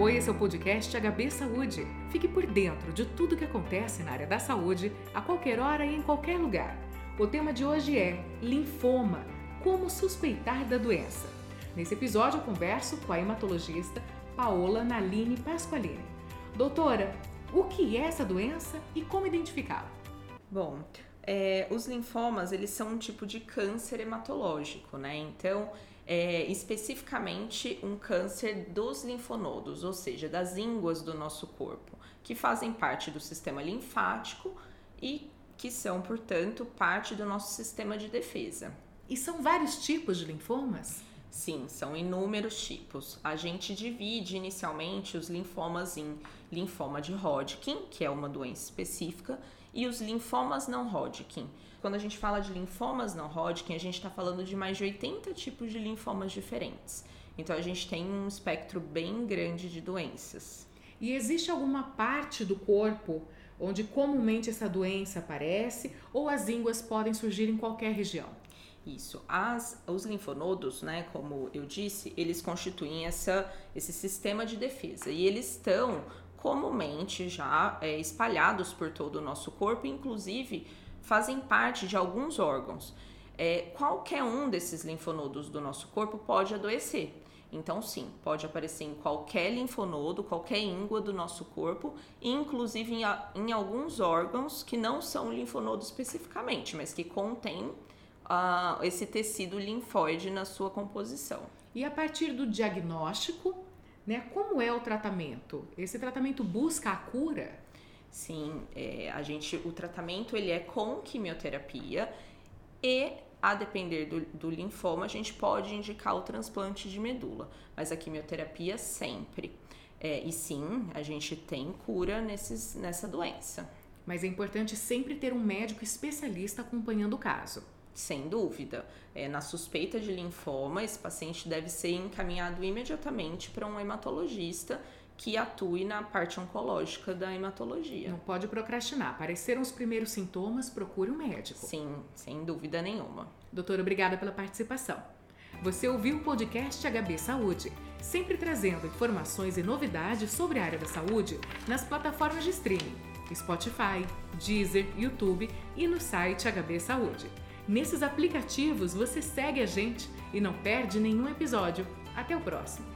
Oi, esse é o podcast HB Saúde. Fique por dentro de tudo que acontece na área da saúde, a qualquer hora e em qualquer lugar. O tema de hoje é linfoma. Como suspeitar da doença? Nesse episódio eu converso com a hematologista Paola Naline Pasqualini. Doutora, o que é essa doença e como identificá-la? Bom, é, os linfomas eles são um tipo de câncer hematológico, né? Então é, especificamente um câncer dos linfonodos, ou seja, das ínguas do nosso corpo, que fazem parte do sistema linfático e que são, portanto, parte do nosso sistema de defesa. E são vários tipos de linfomas? Sim, são inúmeros tipos. A gente divide inicialmente os linfomas em linfoma de Hodgkin, que é uma doença específica, e os linfomas não Hodgkin. Quando a gente fala de linfomas não Hodgkin, a gente está falando de mais de 80 tipos de linfomas diferentes. Então a gente tem um espectro bem grande de doenças. E existe alguma parte do corpo onde comumente essa doença aparece ou as ínguas podem surgir em qualquer região? Isso. As, os linfonodos, né, como eu disse, eles constituem essa, esse sistema de defesa e eles estão comumente já é, espalhados por todo o nosso corpo, inclusive fazem parte de alguns órgãos. É, qualquer um desses linfonodos do nosso corpo pode adoecer. Então, sim, pode aparecer em qualquer linfonodo, qualquer íngua do nosso corpo, inclusive em, em alguns órgãos que não são linfonodo especificamente, mas que contêm uh, esse tecido linfóide na sua composição. E a partir do diagnóstico, né, como é o tratamento? Esse tratamento busca a cura? Sim, é, a gente, o tratamento ele é com quimioterapia e a depender do, do, linfoma, a gente pode indicar o transplante de medula, mas a quimioterapia sempre. É, e sim, a gente tem cura nesses, nessa doença. Mas é importante sempre ter um médico especialista acompanhando o caso. Sem dúvida. É, na suspeita de linfoma, esse paciente deve ser encaminhado imediatamente para um hematologista que atue na parte oncológica da hematologia. Não pode procrastinar. Apareceram os primeiros sintomas, procure um médico. Sim, sem dúvida nenhuma. Doutora, obrigada pela participação. Você ouviu o podcast HB Saúde, sempre trazendo informações e novidades sobre a área da saúde nas plataformas de streaming, Spotify, Deezer, YouTube e no site HB Saúde. Nesses aplicativos você segue a gente e não perde nenhum episódio. Até o próximo!